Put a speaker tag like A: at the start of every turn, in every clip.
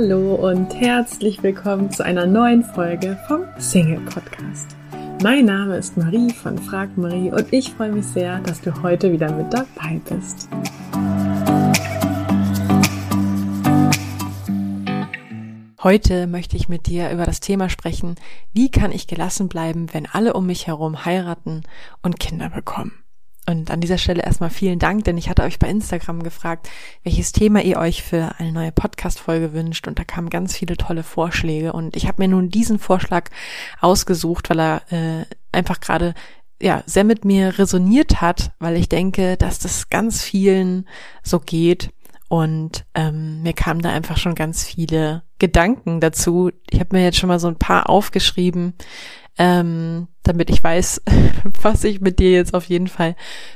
A: Hallo und herzlich willkommen zu einer neuen Folge vom Single Podcast. Mein Name ist Marie von Frag Marie und ich freue mich sehr, dass du heute wieder mit dabei bist. Heute möchte ich mit dir über das Thema sprechen, wie kann ich gelassen bleiben, wenn alle um mich herum heiraten und Kinder bekommen. Und an dieser Stelle erstmal vielen Dank, denn ich hatte euch bei Instagram gefragt, welches Thema ihr euch für eine neue Podcast-Folge wünscht. Und da kamen ganz viele tolle Vorschläge. Und ich habe mir nun diesen Vorschlag ausgesucht, weil er äh, einfach gerade ja sehr mit mir resoniert hat, weil ich denke, dass das ganz vielen so geht. Und ähm, mir kamen da einfach schon ganz viele Gedanken dazu. Ich habe mir jetzt schon mal so ein paar aufgeschrieben, ähm, damit ich weiß, was ich mit dir jetzt auf jeden Fall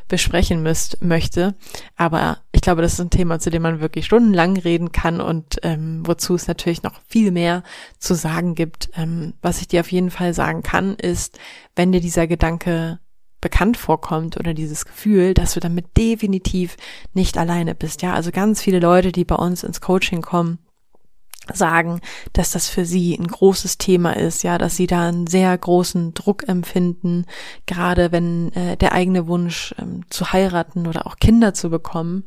A: besprechen müsst, möchte. Aber ich glaube, das ist ein Thema, zu dem man wirklich stundenlang reden kann und ähm, wozu es natürlich noch viel mehr zu sagen gibt. Ähm, was ich dir auf jeden Fall sagen kann, ist, wenn dir dieser Gedanke bekannt vorkommt oder dieses Gefühl, dass du damit definitiv nicht alleine bist. Ja, also ganz viele Leute, die bei uns ins Coaching kommen, sagen, dass das für sie ein großes Thema ist, ja, dass sie da einen sehr großen Druck empfinden, gerade wenn äh, der eigene Wunsch ähm, zu heiraten oder auch Kinder zu bekommen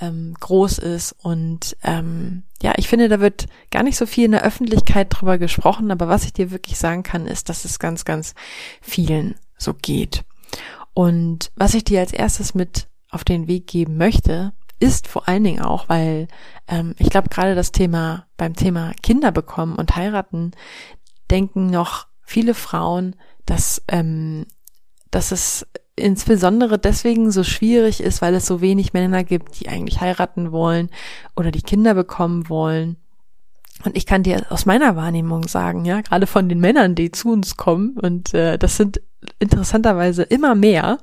A: ähm, groß ist und ähm, ja, ich finde, da wird gar nicht so viel in der Öffentlichkeit drüber gesprochen, aber was ich dir wirklich sagen kann, ist, dass es ganz, ganz vielen so geht. Und was ich dir als erstes mit auf den Weg geben möchte, ist vor allen Dingen auch, weil ähm, ich glaube gerade das Thema beim Thema Kinder bekommen und heiraten denken noch viele Frauen, dass ähm, dass es insbesondere deswegen so schwierig ist, weil es so wenig Männer gibt, die eigentlich heiraten wollen oder die Kinder bekommen wollen. Und ich kann dir aus meiner Wahrnehmung sagen, ja, gerade von den Männern, die zu uns kommen, und äh, das sind interessanterweise immer mehr,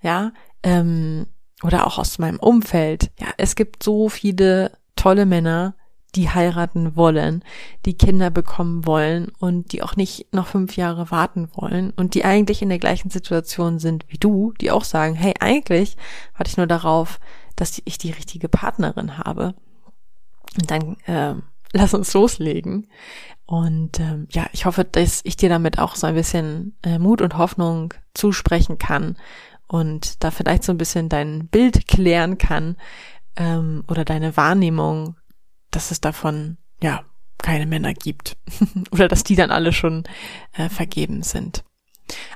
A: ja, ähm, oder auch aus meinem Umfeld, ja, es gibt so viele tolle Männer, die heiraten wollen, die Kinder bekommen wollen und die auch nicht noch fünf Jahre warten wollen und die eigentlich in der gleichen Situation sind wie du, die auch sagen, hey, eigentlich warte ich nur darauf, dass ich die richtige Partnerin habe. Und dann äh, lass uns loslegen. Und ähm, ja, ich hoffe, dass ich dir damit auch so ein bisschen äh, Mut und Hoffnung zusprechen kann und da vielleicht so ein bisschen dein Bild klären kann ähm, oder deine Wahrnehmung, dass es davon ja keine Männer gibt oder dass die dann alle schon äh, vergeben sind.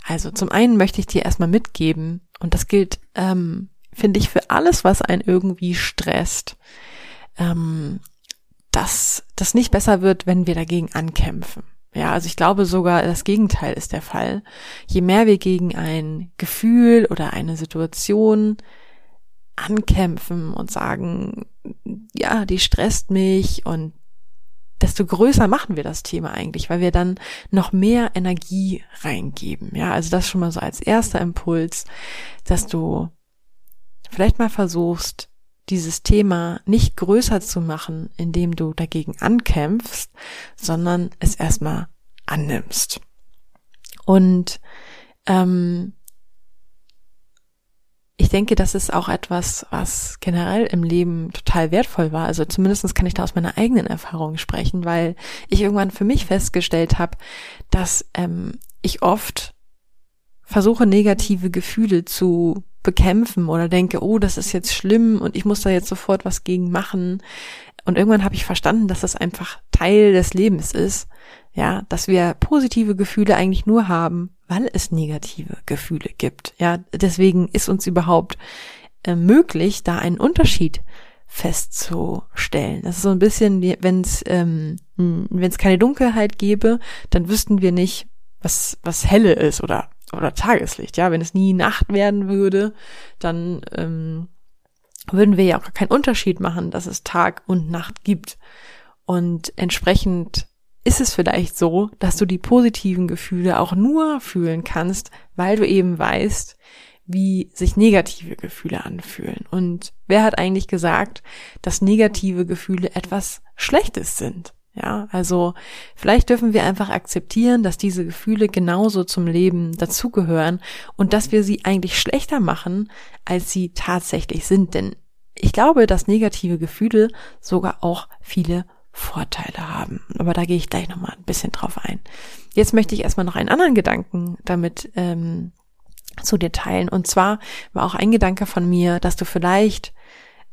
A: Also zum einen möchte ich dir erstmal mitgeben und das gilt, ähm, finde ich, für alles, was einen irgendwie stresst, ähm, dass das nicht besser wird, wenn wir dagegen ankämpfen. Ja, also ich glaube sogar, das Gegenteil ist der Fall. Je mehr wir gegen ein Gefühl oder eine Situation ankämpfen und sagen, ja, die stresst mich und desto größer machen wir das Thema eigentlich, weil wir dann noch mehr Energie reingeben. Ja, also das schon mal so als erster Impuls, dass du vielleicht mal versuchst, dieses Thema nicht größer zu machen, indem du dagegen ankämpfst, sondern es erstmal annimmst. Und ähm, ich denke, das ist auch etwas, was generell im Leben total wertvoll war. Also zumindest kann ich da aus meiner eigenen Erfahrung sprechen, weil ich irgendwann für mich festgestellt habe, dass ähm, ich oft versuche, negative Gefühle zu bekämpfen oder denke, oh, das ist jetzt schlimm und ich muss da jetzt sofort was gegen machen. Und irgendwann habe ich verstanden, dass das einfach Teil des Lebens ist. Ja, dass wir positive Gefühle eigentlich nur haben, weil es negative Gefühle gibt. Ja, deswegen ist uns überhaupt äh, möglich, da einen Unterschied festzustellen. Das ist so ein bisschen, wenn es ähm, wenn es keine Dunkelheit gäbe, dann wüssten wir nicht, was was helle ist oder oder Tageslicht, ja, wenn es nie Nacht werden würde, dann ähm, würden wir ja auch keinen Unterschied machen, dass es Tag und Nacht gibt. Und entsprechend ist es vielleicht so, dass du die positiven Gefühle auch nur fühlen kannst, weil du eben weißt, wie sich negative Gefühle anfühlen. Und wer hat eigentlich gesagt, dass negative Gefühle etwas Schlechtes sind? Ja, also vielleicht dürfen wir einfach akzeptieren, dass diese Gefühle genauso zum Leben dazugehören und dass wir sie eigentlich schlechter machen, als sie tatsächlich sind. Denn ich glaube, dass negative Gefühle sogar auch viele Vorteile haben. Aber da gehe ich gleich nochmal ein bisschen drauf ein. Jetzt möchte ich erstmal noch einen anderen Gedanken damit ähm, zu dir teilen. Und zwar war auch ein Gedanke von mir, dass du vielleicht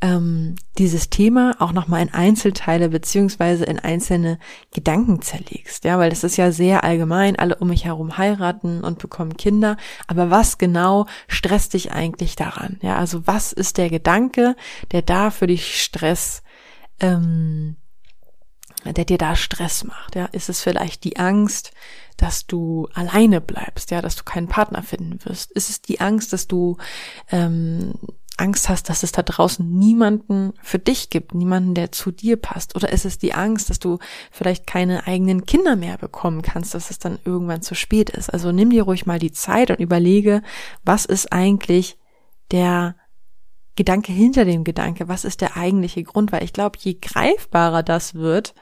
A: ähm, dieses Thema auch nochmal in Einzelteile beziehungsweise in einzelne Gedanken zerlegst. Ja, weil das ist ja sehr allgemein, alle um mich herum heiraten und bekommen Kinder. Aber was genau stresst dich eigentlich daran? Ja, also was ist der Gedanke, der da für dich Stress ähm, der dir da Stress macht. Ja, ist es vielleicht die Angst, dass du alleine bleibst, ja, dass du keinen Partner finden wirst? Ist es die Angst, dass du ähm, Angst hast, dass es da draußen niemanden für dich gibt, niemanden, der zu dir passt? Oder ist es die Angst, dass du vielleicht keine eigenen Kinder mehr bekommen kannst, dass es dann irgendwann zu spät ist? Also nimm dir ruhig mal die Zeit und überlege, was ist eigentlich der Gedanke hinter dem Gedanke? Was ist der eigentliche Grund? Weil ich glaube, je greifbarer das wird,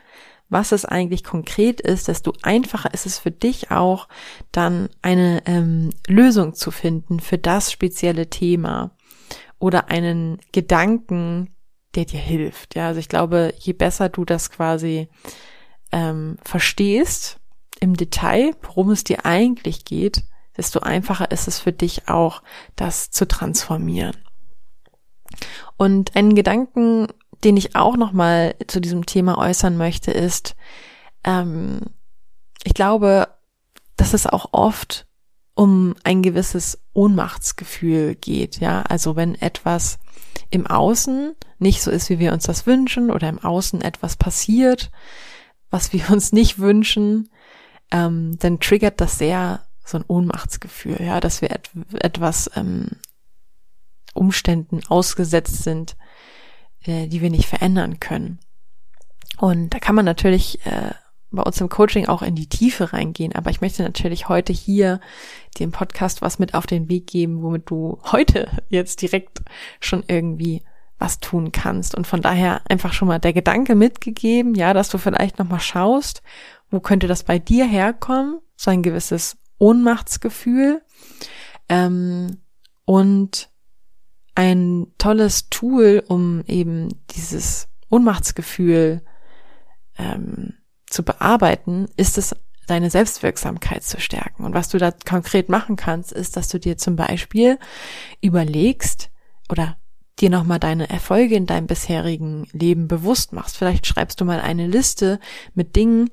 A: was es eigentlich konkret ist, desto einfacher ist es für dich auch, dann eine ähm, Lösung zu finden für das spezielle Thema oder einen Gedanken, der dir hilft. Ja, also ich glaube, je besser du das quasi ähm, verstehst im Detail, worum es dir eigentlich geht, desto einfacher ist es für dich auch, das zu transformieren. Und einen Gedanken, den ich auch nochmal zu diesem Thema äußern möchte, ist, ähm, ich glaube, dass es auch oft um ein gewisses Ohnmachtsgefühl geht, ja. Also wenn etwas im Außen nicht so ist, wie wir uns das wünschen, oder im Außen etwas passiert, was wir uns nicht wünschen, ähm, dann triggert das sehr so ein Ohnmachtsgefühl, ja, dass wir et etwas ähm, Umständen ausgesetzt sind, äh, die wir nicht verändern können. Und da kann man natürlich äh, bei uns im Coaching auch in die Tiefe reingehen. Aber ich möchte natürlich heute hier dem Podcast was mit auf den Weg geben, womit du heute jetzt direkt schon irgendwie was tun kannst. Und von daher einfach schon mal der Gedanke mitgegeben, ja, dass du vielleicht nochmal schaust, wo könnte das bei dir herkommen? So ein gewisses Ohnmachtsgefühl. Ähm, und ein tolles Tool, um eben dieses Ohnmachtsgefühl ähm, zu bearbeiten, ist es, deine Selbstwirksamkeit zu stärken. Und was du da konkret machen kannst, ist, dass du dir zum Beispiel überlegst oder dir nochmal deine Erfolge in deinem bisherigen Leben bewusst machst. Vielleicht schreibst du mal eine Liste mit Dingen,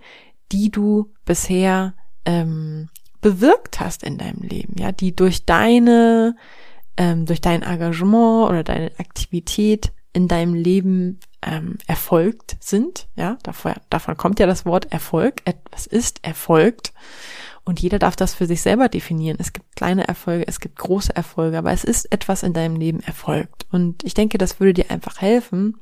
A: die du bisher ähm, bewirkt hast in deinem Leben, ja, die durch deine, ähm, durch dein Engagement oder deine Aktivität in deinem Leben ähm, erfolgt sind. Ja, davor, davon kommt ja das Wort Erfolg. Etwas ist erfolgt. Und jeder darf das für sich selber definieren. Es gibt kleine Erfolge, es gibt große Erfolge, aber es ist etwas in deinem Leben erfolgt. Und ich denke, das würde dir einfach helfen,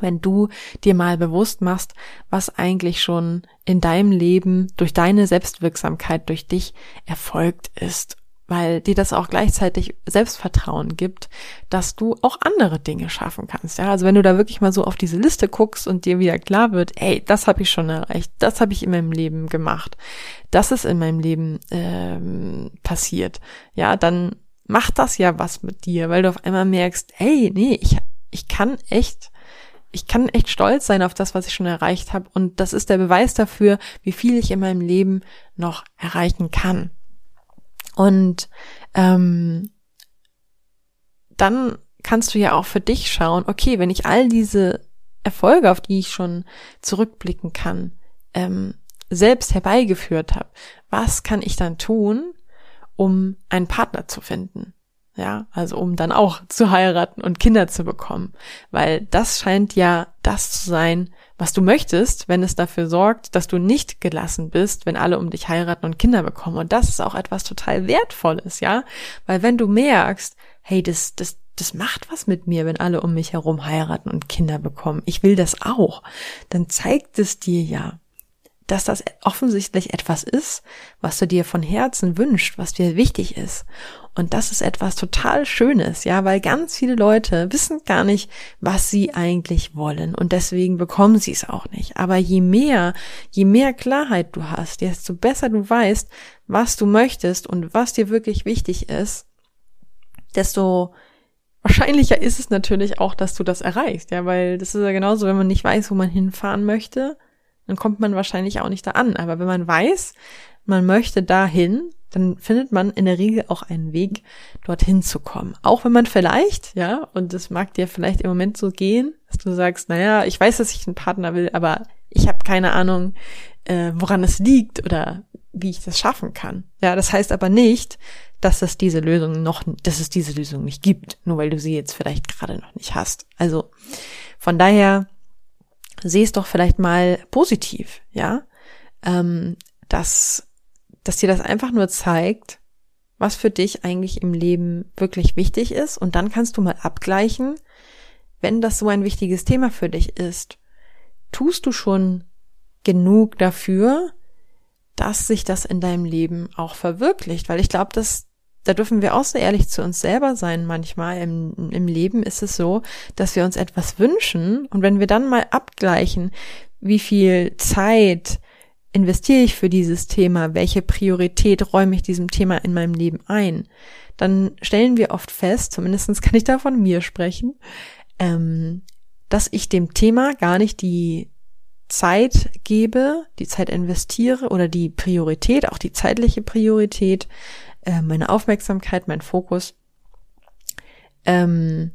A: wenn du dir mal bewusst machst, was eigentlich schon in deinem Leben durch deine Selbstwirksamkeit, durch dich erfolgt ist weil dir das auch gleichzeitig Selbstvertrauen gibt, dass du auch andere Dinge schaffen kannst. Ja, also wenn du da wirklich mal so auf diese Liste guckst und dir wieder klar wird, ey, das habe ich schon erreicht, das habe ich in meinem Leben gemacht, das ist in meinem Leben ähm, passiert, ja, dann macht das ja was mit dir, weil du auf einmal merkst, ey, nee, ich ich kann echt ich kann echt stolz sein auf das, was ich schon erreicht habe. Und das ist der Beweis dafür, wie viel ich in meinem Leben noch erreichen kann. Und ähm, dann kannst du ja auch für dich schauen, okay, wenn ich all diese Erfolge, auf die ich schon zurückblicken kann, ähm, selbst herbeigeführt habe, was kann ich dann tun, um einen Partner zu finden? Ja, also um dann auch zu heiraten und Kinder zu bekommen. Weil das scheint ja das zu sein, was du möchtest, wenn es dafür sorgt, dass du nicht gelassen bist, wenn alle um dich heiraten und Kinder bekommen. Und das ist auch etwas total Wertvolles, ja? Weil wenn du merkst, hey, das, das, das macht was mit mir, wenn alle um mich herum heiraten und Kinder bekommen. Ich will das auch. Dann zeigt es dir ja, dass das offensichtlich etwas ist, was du dir von Herzen wünscht, was dir wichtig ist. Und das ist etwas total Schönes, ja, weil ganz viele Leute wissen gar nicht, was sie eigentlich wollen und deswegen bekommen sie es auch nicht. Aber je mehr, je mehr Klarheit du hast, desto besser du weißt, was du möchtest und was dir wirklich wichtig ist, desto wahrscheinlicher ist es natürlich auch, dass du das erreichst, ja, weil das ist ja genauso, wenn man nicht weiß, wo man hinfahren möchte, dann kommt man wahrscheinlich auch nicht da an. Aber wenn man weiß, man möchte dahin, dann findet man in der Regel auch einen Weg, dorthin zu kommen. Auch wenn man vielleicht, ja, und das mag dir vielleicht im Moment so gehen, dass du sagst, naja, ich weiß, dass ich einen Partner will, aber ich habe keine Ahnung, äh, woran es liegt oder wie ich das schaffen kann. Ja, das heißt aber nicht, dass es diese Lösung noch, dass es diese Lösung nicht gibt, nur weil du sie jetzt vielleicht gerade noch nicht hast. Also von daher seh es doch vielleicht mal positiv, ja, ähm, dass, dass dir das einfach nur zeigt, was für dich eigentlich im Leben wirklich wichtig ist. Und dann kannst du mal abgleichen, wenn das so ein wichtiges Thema für dich ist, tust du schon genug dafür, dass sich das in deinem Leben auch verwirklicht, weil ich glaube, dass da dürfen wir auch so ehrlich zu uns selber sein manchmal. Im, Im Leben ist es so, dass wir uns etwas wünschen und wenn wir dann mal abgleichen, wie viel Zeit investiere ich für dieses Thema, welche Priorität räume ich diesem Thema in meinem Leben ein, dann stellen wir oft fest, zumindest kann ich da von mir sprechen, ähm, dass ich dem Thema gar nicht die Zeit gebe, die Zeit investiere oder die Priorität, auch die zeitliche Priorität, äh, meine Aufmerksamkeit, mein Fokus. Ähm,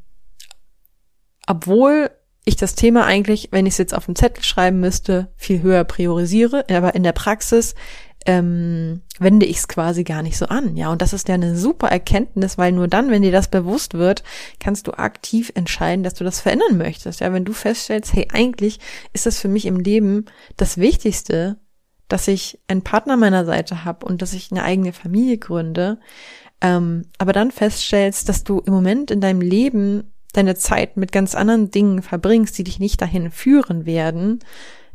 A: obwohl ich das Thema eigentlich, wenn ich es jetzt auf dem Zettel schreiben müsste, viel höher priorisiere, aber in der Praxis ähm, wende ich es quasi gar nicht so an. Ja, und das ist ja eine super Erkenntnis, weil nur dann, wenn dir das bewusst wird, kannst du aktiv entscheiden, dass du das verändern möchtest. Ja, wenn du feststellst, hey, eigentlich ist das für mich im Leben das Wichtigste, dass ich einen Partner meiner Seite habe und dass ich eine eigene Familie gründe, ähm, aber dann feststellst, dass du im Moment in deinem Leben deine Zeit mit ganz anderen Dingen verbringst, die dich nicht dahin führen werden,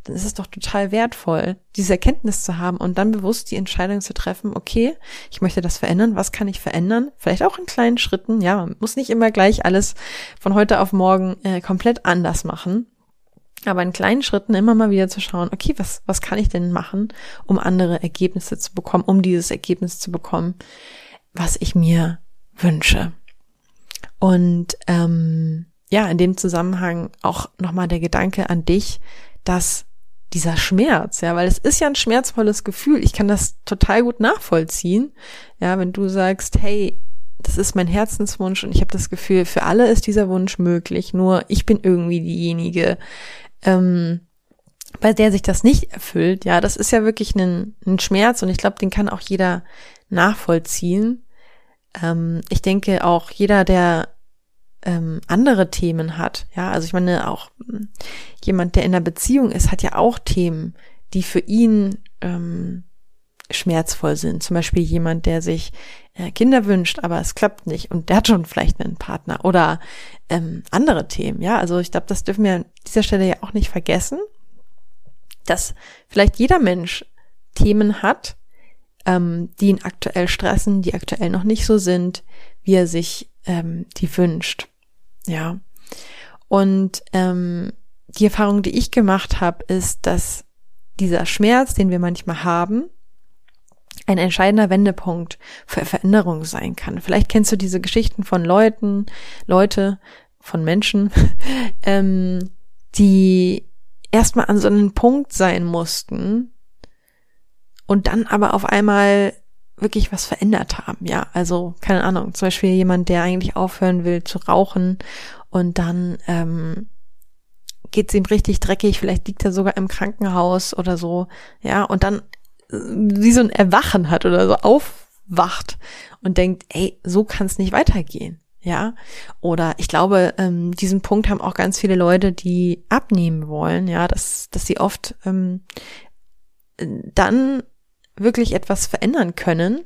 A: dann ist es doch total wertvoll, diese Erkenntnis zu haben und dann bewusst die Entscheidung zu treffen, okay, ich möchte das verändern, was kann ich verändern? Vielleicht auch in kleinen Schritten, ja, man muss nicht immer gleich alles von heute auf morgen äh, komplett anders machen. Aber in kleinen Schritten immer mal wieder zu schauen, okay, was, was kann ich denn machen, um andere Ergebnisse zu bekommen, um dieses Ergebnis zu bekommen, was ich mir wünsche. Und ähm, ja, in dem Zusammenhang auch nochmal der Gedanke an dich, dass dieser Schmerz, ja, weil es ist ja ein schmerzvolles Gefühl. Ich kann das total gut nachvollziehen. Ja, wenn du sagst, hey, das ist mein Herzenswunsch und ich habe das Gefühl, für alle ist dieser Wunsch möglich, nur ich bin irgendwie diejenige, ähm, bei der sich das nicht erfüllt. Ja, das ist ja wirklich ein, ein Schmerz und ich glaube, den kann auch jeder nachvollziehen. Ähm, ich denke auch jeder, der ähm, andere Themen hat. Ja, also ich meine, auch hm, jemand, der in einer Beziehung ist, hat ja auch Themen, die für ihn ähm, schmerzvoll sind. Zum Beispiel jemand, der sich äh, Kinder wünscht, aber es klappt nicht und der hat schon vielleicht einen Partner oder ähm, andere Themen. Ja, also ich glaube, das dürfen wir an dieser Stelle ja auch nicht vergessen, dass vielleicht jeder Mensch Themen hat, ähm, die ihn aktuell stressen, die aktuell noch nicht so sind, wie er sich ähm, die wünscht. Ja. Und ähm, die Erfahrung, die ich gemacht habe, ist, dass dieser Schmerz, den wir manchmal haben, ein entscheidender Wendepunkt für Veränderung sein kann. Vielleicht kennst du diese Geschichten von Leuten, Leute, von Menschen, ähm, die erstmal an so einem Punkt sein mussten und dann aber auf einmal wirklich was verändert haben. Ja, also keine Ahnung, zum Beispiel jemand, der eigentlich aufhören will zu rauchen und dann ähm, geht es ihm richtig dreckig, vielleicht liegt er sogar im Krankenhaus oder so, ja, und dann wie so ein Erwachen hat oder so aufwacht und denkt, ey, so kann es nicht weitergehen. Ja, oder ich glaube, ähm, diesen Punkt haben auch ganz viele Leute, die abnehmen wollen, ja, dass, dass sie oft ähm, dann wirklich etwas verändern können,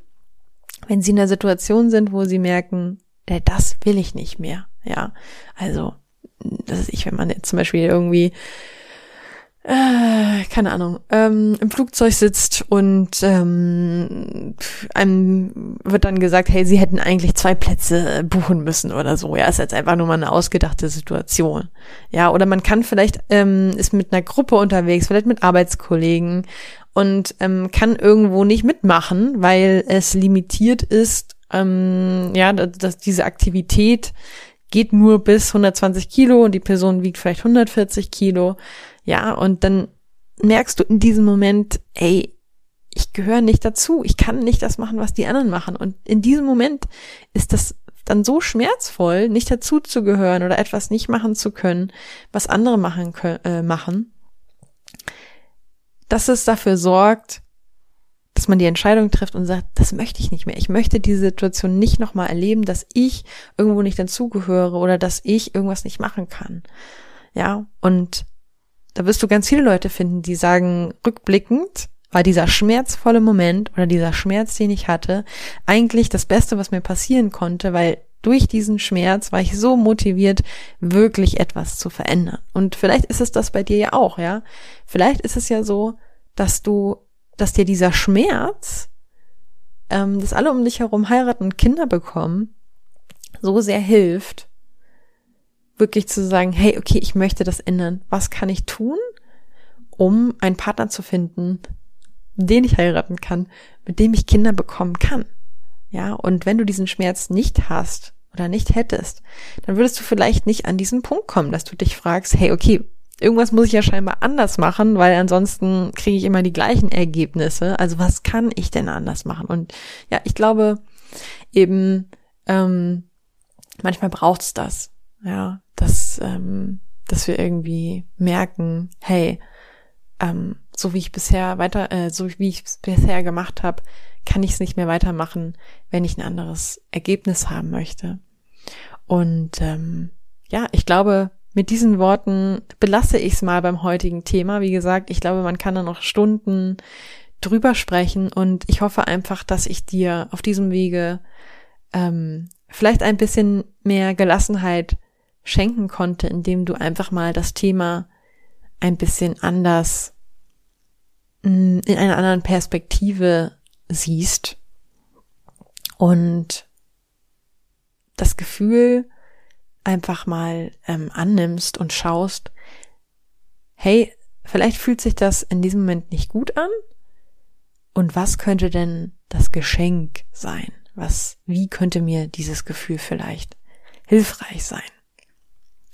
A: wenn sie in einer Situation sind, wo sie merken, äh, das will ich nicht mehr. Ja, also, das ist ich, wenn man jetzt zum Beispiel irgendwie äh, keine Ahnung, ähm, im Flugzeug sitzt und ähm, einem wird dann gesagt, hey, sie hätten eigentlich zwei Plätze buchen müssen oder so. Ja, ist jetzt einfach nur mal eine ausgedachte Situation. Ja, oder man kann vielleicht, ähm, ist mit einer Gruppe unterwegs, vielleicht mit Arbeitskollegen und ähm, kann irgendwo nicht mitmachen, weil es limitiert ist, ähm, ja, dass diese Aktivität geht nur bis 120 Kilo und die Person wiegt vielleicht 140 Kilo. Ja, und dann merkst du in diesem Moment, ey, ich gehöre nicht dazu. Ich kann nicht das machen, was die anderen machen. Und in diesem Moment ist das dann so schmerzvoll, nicht dazu zu gehören oder etwas nicht machen zu können, was andere machen können, äh, machen, dass es dafür sorgt, dass man die Entscheidung trifft und sagt, das möchte ich nicht mehr. Ich möchte diese Situation nicht nochmal erleben, dass ich irgendwo nicht dazugehöre oder dass ich irgendwas nicht machen kann. Ja, und da wirst du ganz viele Leute finden, die sagen, rückblickend war dieser schmerzvolle Moment oder dieser Schmerz, den ich hatte, eigentlich das Beste, was mir passieren konnte, weil durch diesen Schmerz war ich so motiviert, wirklich etwas zu verändern. Und vielleicht ist es das bei dir ja auch, ja. Vielleicht ist es ja so, dass du, dass dir dieser Schmerz, ähm, dass alle um dich herum heiraten und Kinder bekommen, so sehr hilft, wirklich zu sagen, hey, okay, ich möchte das ändern. Was kann ich tun, um einen Partner zu finden, den ich heiraten kann, mit dem ich Kinder bekommen kann? Ja, und wenn du diesen Schmerz nicht hast oder nicht hättest, dann würdest du vielleicht nicht an diesen Punkt kommen, dass du dich fragst, hey, okay, irgendwas muss ich ja scheinbar anders machen, weil ansonsten kriege ich immer die gleichen Ergebnisse. Also was kann ich denn anders machen? Und ja, ich glaube eben, ähm, manchmal braucht's das. Ja, dass, ähm, dass wir irgendwie merken, hey, ähm, so wie ich bisher weiter, äh, so wie ich es bisher gemacht habe, kann ich es nicht mehr weitermachen, wenn ich ein anderes Ergebnis haben möchte. Und ähm, ja, ich glaube, mit diesen Worten belasse ich es mal beim heutigen Thema. Wie gesagt, ich glaube, man kann da noch Stunden drüber sprechen und ich hoffe einfach, dass ich dir auf diesem Wege ähm, vielleicht ein bisschen mehr Gelassenheit schenken konnte, indem du einfach mal das Thema ein bisschen anders mm, in einer anderen Perspektive siehst und das Gefühl einfach mal ähm, annimmst und schaust, hey, vielleicht fühlt sich das in diesem Moment nicht gut an und was könnte denn das Geschenk sein? Was, wie könnte mir dieses Gefühl vielleicht hilfreich sein?